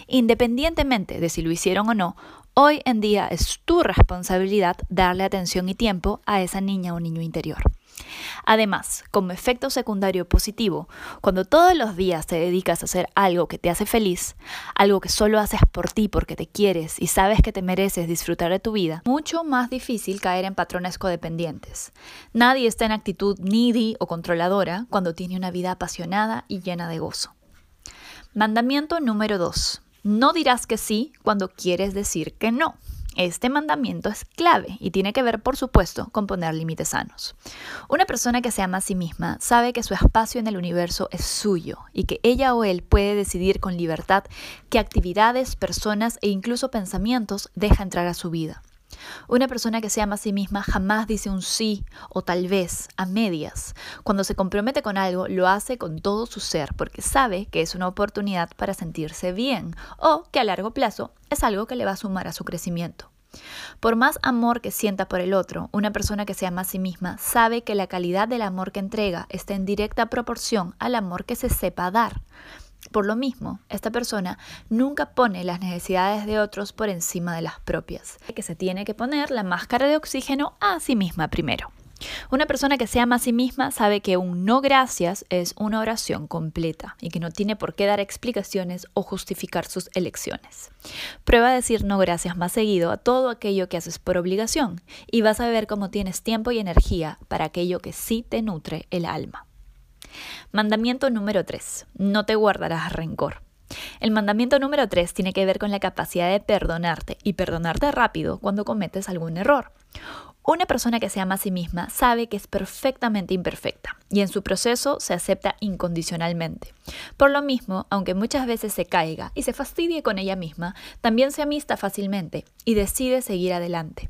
Independientemente de si lo hicieron o no, Hoy en día es tu responsabilidad darle atención y tiempo a esa niña o niño interior. Además, como efecto secundario positivo, cuando todos los días te dedicas a hacer algo que te hace feliz, algo que solo haces por ti porque te quieres y sabes que te mereces disfrutar de tu vida, mucho más difícil caer en patrones codependientes. Nadie está en actitud needy o controladora cuando tiene una vida apasionada y llena de gozo. Mandamiento número 2. No dirás que sí cuando quieres decir que no. Este mandamiento es clave y tiene que ver, por supuesto, con poner límites sanos. Una persona que se ama a sí misma sabe que su espacio en el universo es suyo y que ella o él puede decidir con libertad qué actividades, personas e incluso pensamientos deja entrar a su vida. Una persona que se ama a sí misma jamás dice un sí o tal vez a medias. Cuando se compromete con algo, lo hace con todo su ser porque sabe que es una oportunidad para sentirse bien o que a largo plazo es algo que le va a sumar a su crecimiento. Por más amor que sienta por el otro, una persona que se ama a sí misma sabe que la calidad del amor que entrega está en directa proporción al amor que se sepa dar. Por lo mismo, esta persona nunca pone las necesidades de otros por encima de las propias, que se tiene que poner la máscara de oxígeno a sí misma primero. Una persona que se ama a sí misma sabe que un no gracias es una oración completa y que no tiene por qué dar explicaciones o justificar sus elecciones. Prueba a decir no gracias más seguido a todo aquello que haces por obligación y vas a ver cómo tienes tiempo y energía para aquello que sí te nutre el alma. Mandamiento número 3. No te guardarás rencor. El mandamiento número 3 tiene que ver con la capacidad de perdonarte y perdonarte rápido cuando cometes algún error. Una persona que se ama a sí misma sabe que es perfectamente imperfecta y en su proceso se acepta incondicionalmente. Por lo mismo, aunque muchas veces se caiga y se fastidie con ella misma, también se amista fácilmente y decide seguir adelante.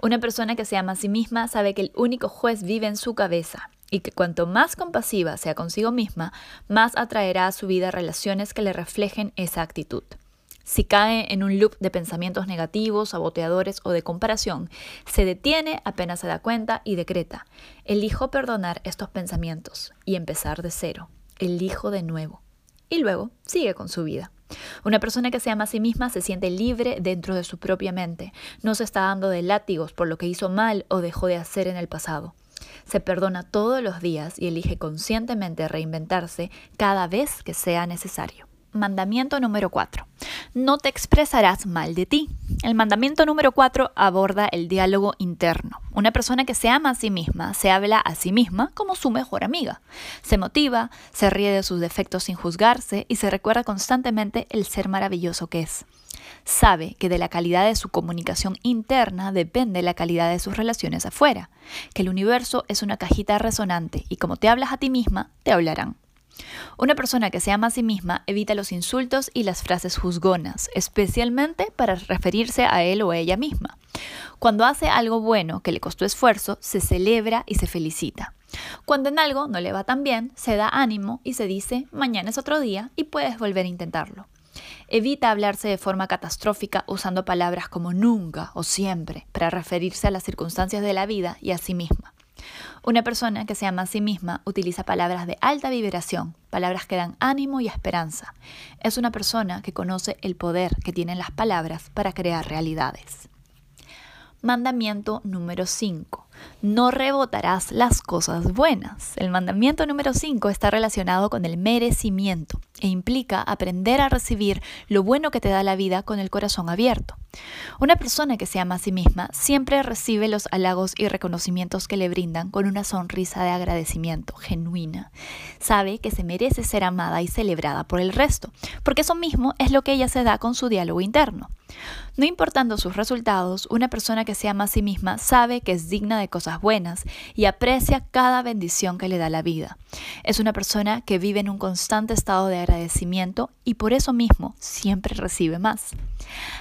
Una persona que se ama a sí misma sabe que el único juez vive en su cabeza y que cuanto más compasiva sea consigo misma, más atraerá a su vida relaciones que le reflejen esa actitud. Si cae en un loop de pensamientos negativos, saboteadores o de comparación, se detiene apenas se da cuenta y decreta, elijo perdonar estos pensamientos y empezar de cero, elijo de nuevo. Y luego sigue con su vida. Una persona que se ama a sí misma se siente libre dentro de su propia mente, no se está dando de látigos por lo que hizo mal o dejó de hacer en el pasado. Se perdona todos los días y elige conscientemente reinventarse cada vez que sea necesario. Mandamiento número 4. No te expresarás mal de ti. El mandamiento número 4 aborda el diálogo interno. Una persona que se ama a sí misma se habla a sí misma como su mejor amiga. Se motiva, se ríe de sus defectos sin juzgarse y se recuerda constantemente el ser maravilloso que es. Sabe que de la calidad de su comunicación interna depende la calidad de sus relaciones afuera, que el universo es una cajita resonante y como te hablas a ti misma, te hablarán. Una persona que se ama a sí misma evita los insultos y las frases juzgonas, especialmente para referirse a él o a ella misma. Cuando hace algo bueno que le costó esfuerzo, se celebra y se felicita. Cuando en algo no le va tan bien, se da ánimo y se dice, mañana es otro día y puedes volver a intentarlo. Evita hablarse de forma catastrófica usando palabras como nunca o siempre para referirse a las circunstancias de la vida y a sí misma. Una persona que se ama a sí misma utiliza palabras de alta vibración, palabras que dan ánimo y esperanza. Es una persona que conoce el poder que tienen las palabras para crear realidades. Mandamiento número 5 no rebotarás las cosas buenas. El mandamiento número 5 está relacionado con el merecimiento e implica aprender a recibir lo bueno que te da la vida con el corazón abierto. Una persona que se ama a sí misma siempre recibe los halagos y reconocimientos que le brindan con una sonrisa de agradecimiento genuina. Sabe que se merece ser amada y celebrada por el resto, porque eso mismo es lo que ella se da con su diálogo interno. No importando sus resultados, una persona que se ama a sí misma sabe que es digna de cosas buenas y aprecia cada bendición que le da la vida. Es una persona que vive en un constante estado de agradecimiento y por eso mismo siempre recibe más.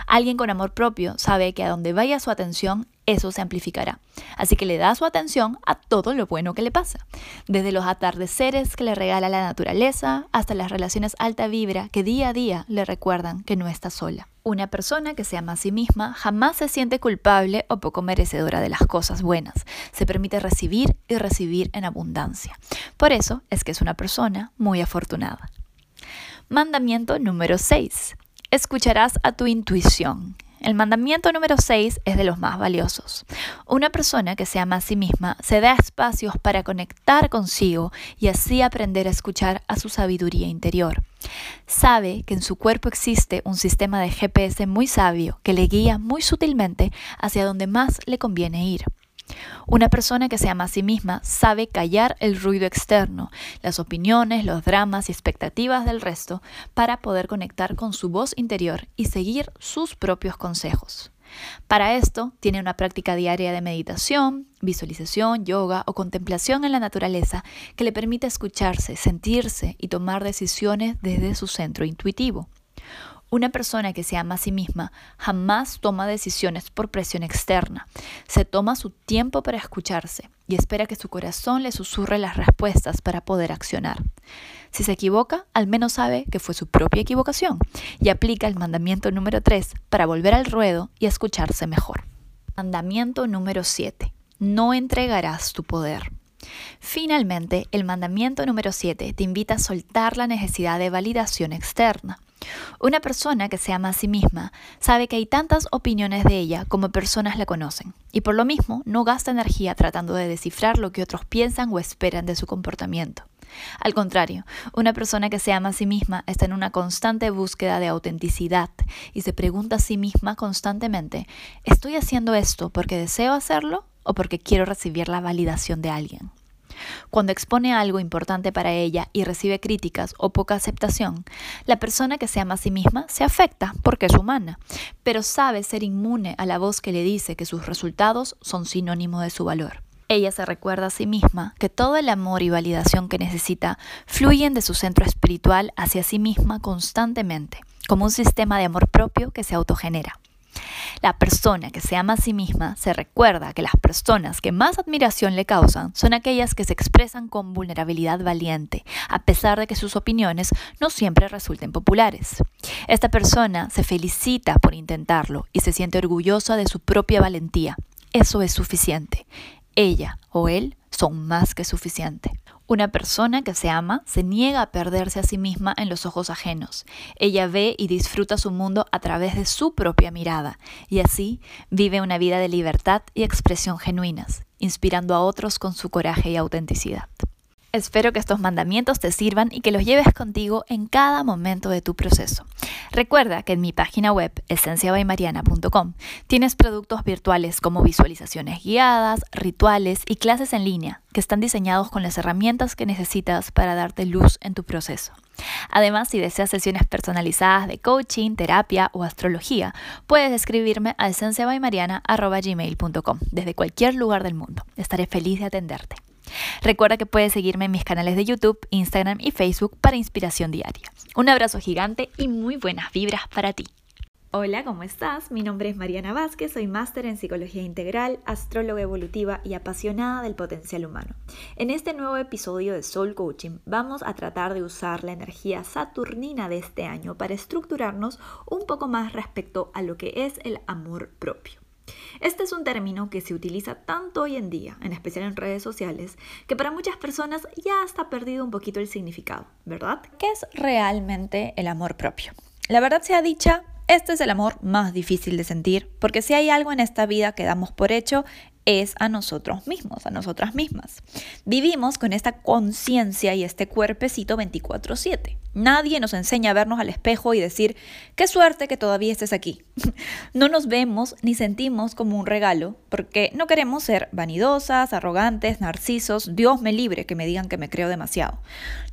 Alguien con amor propio sabe que a donde vaya su atención, eso se amplificará. Así que le da su atención a todo lo bueno que le pasa, desde los atardeceres que le regala la naturaleza hasta las relaciones alta vibra que día a día le recuerdan que no está sola. Una persona que se ama a sí misma jamás se siente culpable o poco merecedora de las cosas buenas. Se permite recibir y recibir en abundancia. Por eso es que es una persona muy afortunada. Mandamiento número 6. Escucharás a tu intuición. El mandamiento número 6 es de los más valiosos. Una persona que se ama a sí misma se da espacios para conectar consigo y así aprender a escuchar a su sabiduría interior. Sabe que en su cuerpo existe un sistema de GPS muy sabio que le guía muy sutilmente hacia donde más le conviene ir. Una persona que se ama a sí misma sabe callar el ruido externo, las opiniones, los dramas y expectativas del resto para poder conectar con su voz interior y seguir sus propios consejos. Para esto, tiene una práctica diaria de meditación, visualización, yoga o contemplación en la naturaleza que le permite escucharse, sentirse y tomar decisiones desde su centro intuitivo. Una persona que se ama a sí misma jamás toma decisiones por presión externa. Se toma su tiempo para escucharse y espera que su corazón le susurre las respuestas para poder accionar. Si se equivoca, al menos sabe que fue su propia equivocación y aplica el mandamiento número 3 para volver al ruedo y escucharse mejor. Mandamiento número 7. No entregarás tu poder. Finalmente, el mandamiento número 7 te invita a soltar la necesidad de validación externa. Una persona que se ama a sí misma sabe que hay tantas opiniones de ella como personas la conocen, y por lo mismo no gasta energía tratando de descifrar lo que otros piensan o esperan de su comportamiento. Al contrario, una persona que se ama a sí misma está en una constante búsqueda de autenticidad y se pregunta a sí misma constantemente, ¿estoy haciendo esto porque deseo hacerlo o porque quiero recibir la validación de alguien? Cuando expone algo importante para ella y recibe críticas o poca aceptación, la persona que se ama a sí misma se afecta porque es humana, pero sabe ser inmune a la voz que le dice que sus resultados son sinónimo de su valor. Ella se recuerda a sí misma que todo el amor y validación que necesita fluyen de su centro espiritual hacia sí misma constantemente, como un sistema de amor propio que se autogenera. La persona que se ama a sí misma se recuerda que las personas que más admiración le causan son aquellas que se expresan con vulnerabilidad valiente, a pesar de que sus opiniones no siempre resulten populares. Esta persona se felicita por intentarlo y se siente orgullosa de su propia valentía. Eso es suficiente. Ella o él son más que suficiente. Una persona que se ama se niega a perderse a sí misma en los ojos ajenos. Ella ve y disfruta su mundo a través de su propia mirada y así vive una vida de libertad y expresión genuinas, inspirando a otros con su coraje y autenticidad. Espero que estos mandamientos te sirvan y que los lleves contigo en cada momento de tu proceso. Recuerda que en mi página web, esenciabaymariana.com, tienes productos virtuales como visualizaciones guiadas, rituales y clases en línea que están diseñados con las herramientas que necesitas para darte luz en tu proceso. Además, si deseas sesiones personalizadas de coaching, terapia o astrología, puedes escribirme a esenciabaymariana.gmail.com desde cualquier lugar del mundo. Estaré feliz de atenderte. Recuerda que puedes seguirme en mis canales de YouTube, Instagram y Facebook para inspiración diaria. Un abrazo gigante y muy buenas vibras para ti. Hola, ¿cómo estás? Mi nombre es Mariana Vázquez, soy máster en psicología integral, astróloga evolutiva y apasionada del potencial humano. En este nuevo episodio de Soul Coaching vamos a tratar de usar la energía saturnina de este año para estructurarnos un poco más respecto a lo que es el amor propio. Este es un término que se utiliza tanto hoy en día, en especial en redes sociales, que para muchas personas ya está perdido un poquito el significado, ¿verdad? ¿Qué es realmente el amor propio? La verdad sea dicha, este es el amor más difícil de sentir, porque si hay algo en esta vida que damos por hecho, es a nosotros mismos, a nosotras mismas. Vivimos con esta conciencia y este cuerpecito 24/7. Nadie nos enseña a vernos al espejo y decir, qué suerte que todavía estés aquí. (laughs) no nos vemos ni sentimos como un regalo, porque no queremos ser vanidosas, arrogantes, narcisos, Dios me libre que me digan que me creo demasiado.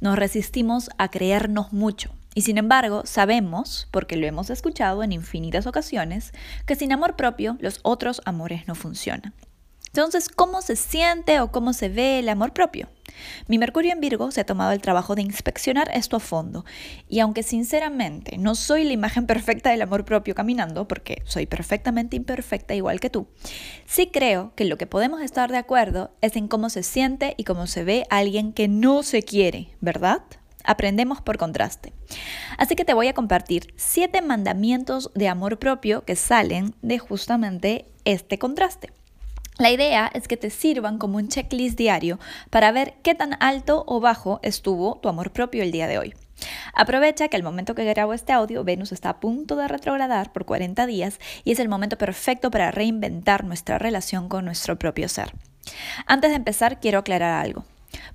Nos resistimos a creernos mucho. Y sin embargo, sabemos, porque lo hemos escuchado en infinitas ocasiones, que sin amor propio los otros amores no funcionan. Entonces, ¿cómo se siente o cómo se ve el amor propio? Mi Mercurio en Virgo se ha tomado el trabajo de inspeccionar esto a fondo y aunque sinceramente no soy la imagen (laughs) perfecta del amor propio caminando, porque soy perfectamente imperfecta igual que tú, sí creo que lo que podemos estar de acuerdo es en cómo se siente y cómo se ve alguien que no se quiere, ¿verdad? Aprendemos por contraste. Así que te voy a compartir siete mandamientos de amor propio que salen de justamente este contraste. La idea es que te sirvan como un checklist diario para ver qué tan alto o bajo estuvo tu amor propio el día de hoy. Aprovecha que el momento que grabo este audio, Venus está a punto de retrogradar por 40 días y es el momento perfecto para reinventar nuestra relación con nuestro propio ser. Antes de empezar, quiero aclarar algo.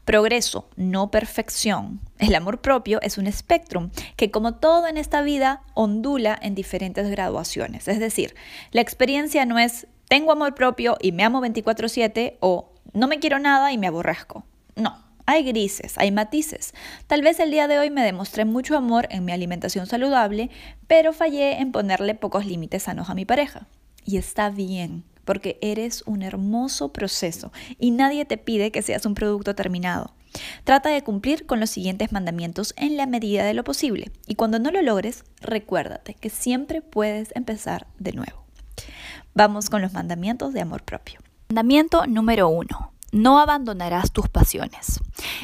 Progreso, no perfección. El amor propio es un espectrum que como todo en esta vida ondula en diferentes graduaciones. Es decir, la experiencia no es tengo amor propio y me amo 24/7 o no me quiero nada y me aborrezco. No, hay grises, hay matices. Tal vez el día de hoy me demostré mucho amor en mi alimentación saludable, pero fallé en ponerle pocos límites sanos a mi pareja. Y está bien, porque eres un hermoso proceso y nadie te pide que seas un producto terminado. Trata de cumplir con los siguientes mandamientos en la medida de lo posible y cuando no lo logres, recuérdate que siempre puedes empezar de nuevo. Vamos con los mandamientos de amor propio. Mandamiento número uno no abandonarás tus pasiones.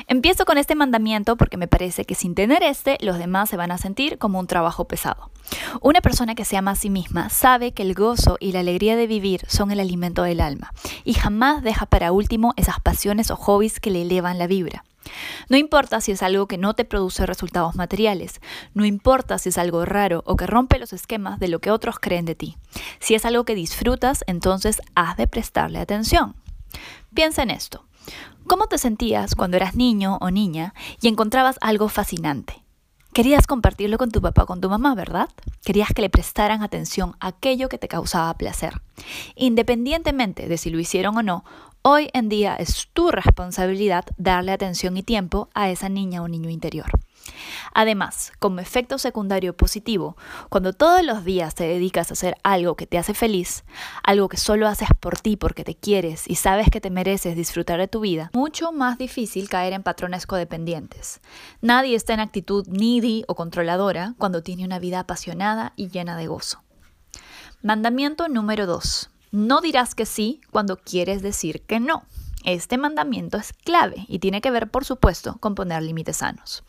Empiezo con este mandamiento porque me parece que sin tener este, los demás se van a sentir como un trabajo pesado. Una persona que se ama a sí misma sabe que el gozo y la alegría de vivir son el alimento del alma y jamás deja para último esas pasiones o hobbies que le elevan la vibra. No importa si es algo que no te produce resultados materiales, no importa si es algo raro o que rompe los esquemas de lo que otros creen de ti. Si es algo que disfrutas, entonces has de prestarle atención. Piensa en esto. ¿Cómo te sentías cuando eras niño o niña y encontrabas algo fascinante? Querías compartirlo con tu papá o con tu mamá, ¿verdad? Querías que le prestaran atención a aquello que te causaba placer. Independientemente de si lo hicieron o no, hoy en día es tu responsabilidad darle atención y tiempo a esa niña o niño interior. Además, como efecto secundario positivo, cuando todos los días te dedicas a hacer algo que te hace feliz, algo que solo haces por ti porque te quieres y sabes que te mereces disfrutar de tu vida, mucho más difícil caer en patrones codependientes. Nadie está en actitud needy o controladora cuando tiene una vida apasionada y llena de gozo. Mandamiento número 2. No dirás que sí cuando quieres decir que no. Este mandamiento es clave y tiene que ver, por supuesto, con poner límites sanos.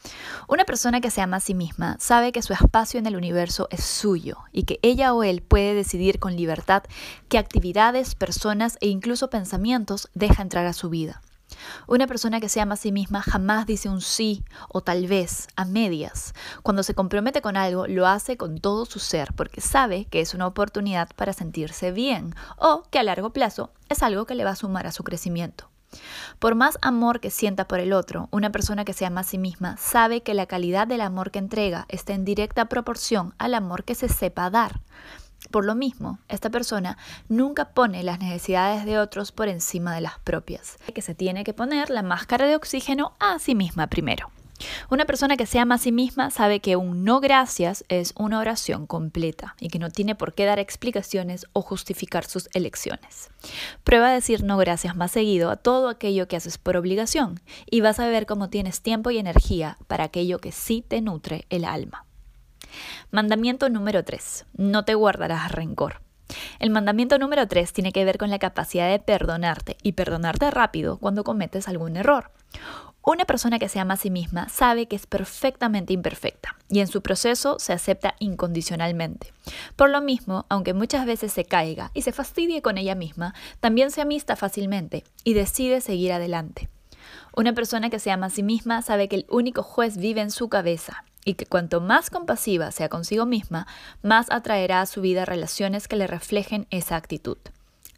Una persona que se ama a sí misma sabe que su espacio en el universo es suyo y que ella o él puede decidir con libertad qué actividades, personas e incluso pensamientos deja entrar a su vida. Una persona que se ama a sí misma jamás dice un sí o tal vez a medias. Cuando se compromete con algo, lo hace con todo su ser porque sabe que es una oportunidad para sentirse bien o que a largo plazo es algo que le va a sumar a su crecimiento. Por más amor que sienta por el otro, una persona que se ama a sí misma sabe que la calidad del amor que entrega está en directa proporción al amor que se sepa dar. Por lo mismo, esta persona nunca pone las necesidades de otros por encima de las propias, que se tiene que poner la máscara de oxígeno a sí misma primero. Una persona que se ama a sí misma sabe que un no gracias es una oración completa y que no tiene por qué dar explicaciones o justificar sus elecciones. Prueba a decir no gracias más seguido a todo aquello que haces por obligación y vas a ver cómo tienes tiempo y energía para aquello que sí te nutre el alma. Mandamiento número 3. No te guardarás rencor. El mandamiento número 3 tiene que ver con la capacidad de perdonarte y perdonarte rápido cuando cometes algún error. Una persona que se ama a sí misma sabe que es perfectamente imperfecta y en su proceso se acepta incondicionalmente. Por lo mismo, aunque muchas veces se caiga y se fastidie con ella misma, también se amista fácilmente y decide seguir adelante. Una persona que se ama a sí misma sabe que el único juez vive en su cabeza y que cuanto más compasiva sea consigo misma, más atraerá a su vida relaciones que le reflejen esa actitud.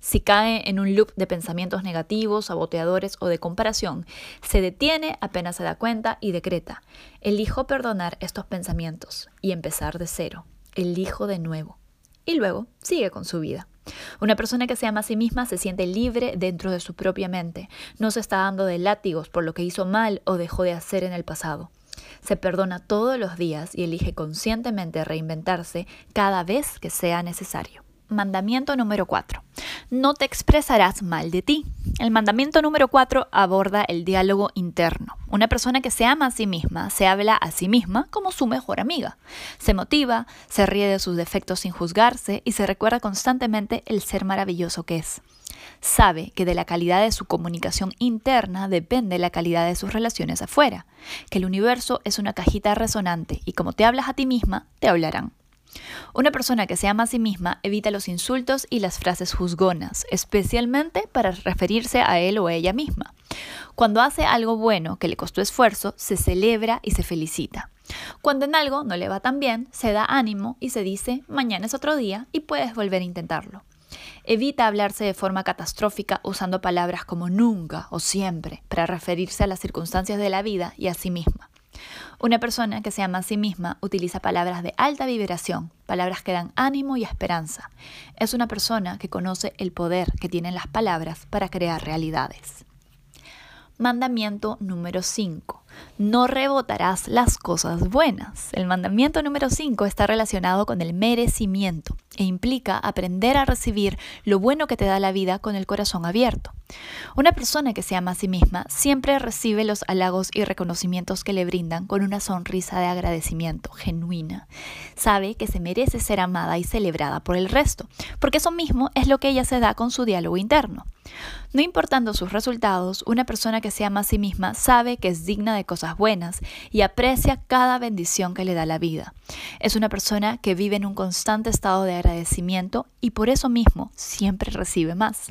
Si cae en un loop de pensamientos negativos, saboteadores o de comparación, se detiene apenas se da cuenta y decreta, elijo perdonar estos pensamientos y empezar de cero, elijo de nuevo. Y luego sigue con su vida. Una persona que se ama a sí misma se siente libre dentro de su propia mente, no se está dando de látigos por lo que hizo mal o dejó de hacer en el pasado. Se perdona todos los días y elige conscientemente reinventarse cada vez que sea necesario. Mandamiento número 4. No te expresarás mal de ti. El mandamiento número 4 aborda el diálogo interno. Una persona que se ama a sí misma se habla a sí misma como su mejor amiga. Se motiva, se ríe de sus defectos sin juzgarse y se recuerda constantemente el ser maravilloso que es. Sabe que de la calidad de su comunicación interna depende la calidad de sus relaciones afuera, que el universo es una cajita resonante y como te hablas a ti misma, te hablarán. Una persona que se ama a sí misma evita los insultos y las frases juzgonas, especialmente para referirse a él o a ella misma. Cuando hace algo bueno que le costó esfuerzo, se celebra y se felicita. Cuando en algo no le va tan bien, se da ánimo y se dice, mañana es otro día y puedes volver a intentarlo. Evita hablarse de forma catastrófica usando palabras como nunca o siempre para referirse a las circunstancias de la vida y a sí misma. Una persona que se ama a sí misma utiliza palabras de alta vibración, palabras que dan ánimo y esperanza. Es una persona que conoce el poder que tienen las palabras para crear realidades. Mandamiento número 5 no rebotarás las cosas buenas. El mandamiento número 5 está relacionado con el merecimiento e implica aprender a recibir lo bueno que te da la vida con el corazón abierto. Una persona que se ama a sí misma siempre recibe los halagos y reconocimientos que le brindan con una sonrisa de agradecimiento genuina. Sabe que se merece ser amada y celebrada por el resto, porque eso mismo es lo que ella se da con su diálogo interno. No importando sus resultados, una persona que se ama a sí misma sabe que es digna de cosas buenas y aprecia cada bendición que le da la vida. Es una persona que vive en un constante estado de agradecimiento y por eso mismo siempre recibe más.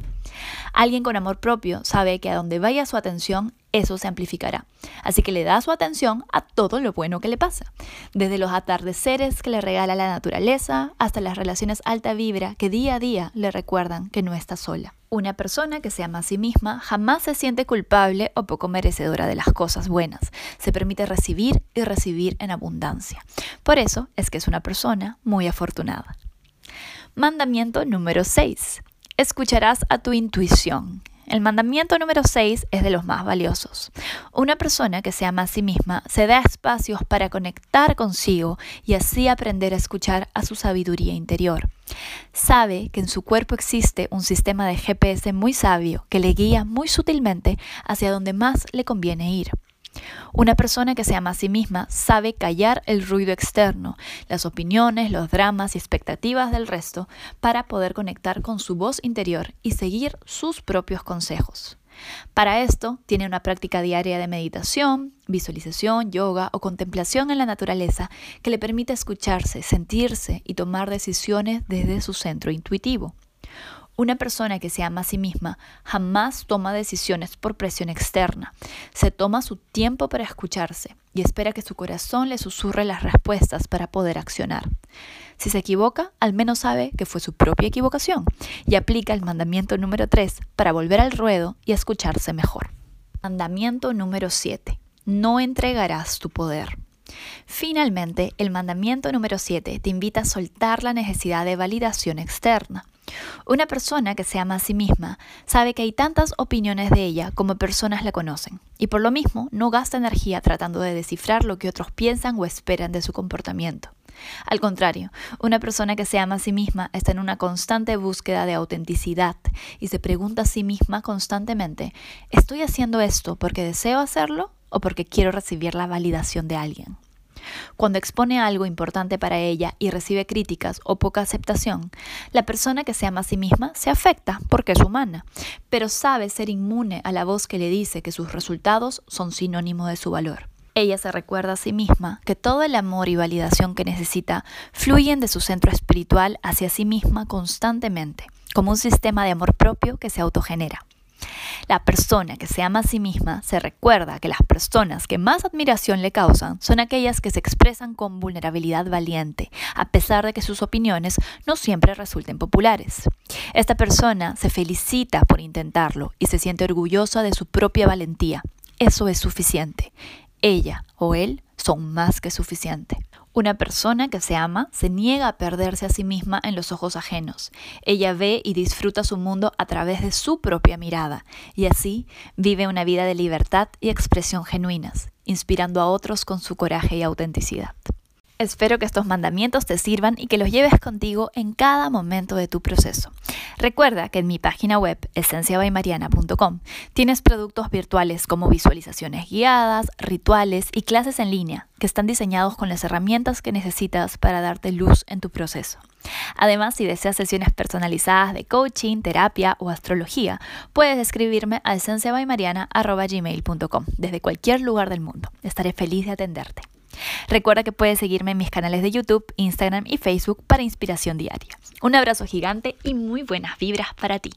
Alguien con amor propio sabe que a donde vaya su atención, eso se amplificará. Así que le da su atención a todo lo bueno que le pasa, desde los atardeceres que le regala la naturaleza hasta las relaciones alta vibra que día a día le recuerdan que no está sola. Una persona que se ama a sí misma jamás se siente culpable o poco merecedora de las cosas buenas. Se permite recibir y recibir en abundancia. Por eso es que es una persona muy afortunada. Mandamiento número 6. Escucharás a tu intuición. El mandamiento número 6 es de los más valiosos. Una persona que se ama a sí misma se da espacios para conectar consigo y así aprender a escuchar a su sabiduría interior. Sabe que en su cuerpo existe un sistema de GPS muy sabio que le guía muy sutilmente hacia donde más le conviene ir. Una persona que se ama a sí misma sabe callar el ruido externo, las opiniones, los dramas y expectativas del resto para poder conectar con su voz interior y seguir sus propios consejos. Para esto, tiene una práctica diaria de meditación, visualización, yoga o contemplación en la naturaleza que le permite escucharse, sentirse y tomar decisiones desde su centro intuitivo. Una persona que se ama a sí misma jamás toma decisiones por presión externa. Se toma su tiempo para escucharse y espera que su corazón le susurre las respuestas para poder accionar. Si se equivoca, al menos sabe que fue su propia equivocación y aplica el mandamiento número 3 para volver al ruedo y escucharse mejor. Mandamiento número 7. No entregarás tu poder. Finalmente, el mandamiento número 7 te invita a soltar la necesidad de validación externa. Una persona que se ama a sí misma sabe que hay tantas opiniones de ella como personas la conocen, y por lo mismo no gasta energía tratando de descifrar lo que otros piensan o esperan de su comportamiento. Al contrario, una persona que se ama a sí misma está en una constante búsqueda de autenticidad y se pregunta a sí misma constantemente, ¿estoy haciendo esto porque deseo hacerlo o porque quiero recibir la validación de alguien? Cuando expone algo importante para ella y recibe críticas o poca aceptación, la persona que se ama a sí misma se afecta porque es humana, pero sabe ser inmune a la voz que le dice que sus resultados son sinónimo de su valor. Ella se recuerda a sí misma que todo el amor y validación que necesita fluyen de su centro espiritual hacia sí misma constantemente, como un sistema de amor propio que se autogenera. La persona que se ama a sí misma se recuerda que las personas que más admiración le causan son aquellas que se expresan con vulnerabilidad valiente, a pesar de que sus opiniones no siempre resulten populares. Esta persona se felicita por intentarlo y se siente orgullosa de su propia valentía. Eso es suficiente. Ella o él son más que suficiente. Una persona que se ama se niega a perderse a sí misma en los ojos ajenos. Ella ve y disfruta su mundo a través de su propia mirada y así vive una vida de libertad y expresión genuinas, inspirando a otros con su coraje y autenticidad. Espero que estos mandamientos te sirvan y que los lleves contigo en cada momento de tu proceso. Recuerda que en mi página web, esenciabaymariana.com, tienes productos virtuales como visualizaciones guiadas, rituales y clases en línea que están diseñados con las herramientas que necesitas para darte luz en tu proceso. Además, si deseas sesiones personalizadas de coaching, terapia o astrología, puedes escribirme a esenciabaymariana.gmail.com desde cualquier lugar del mundo. Estaré feliz de atenderte. Recuerda que puedes seguirme en mis canales de YouTube, Instagram y Facebook para inspiración diaria. Un abrazo gigante y muy buenas vibras para ti.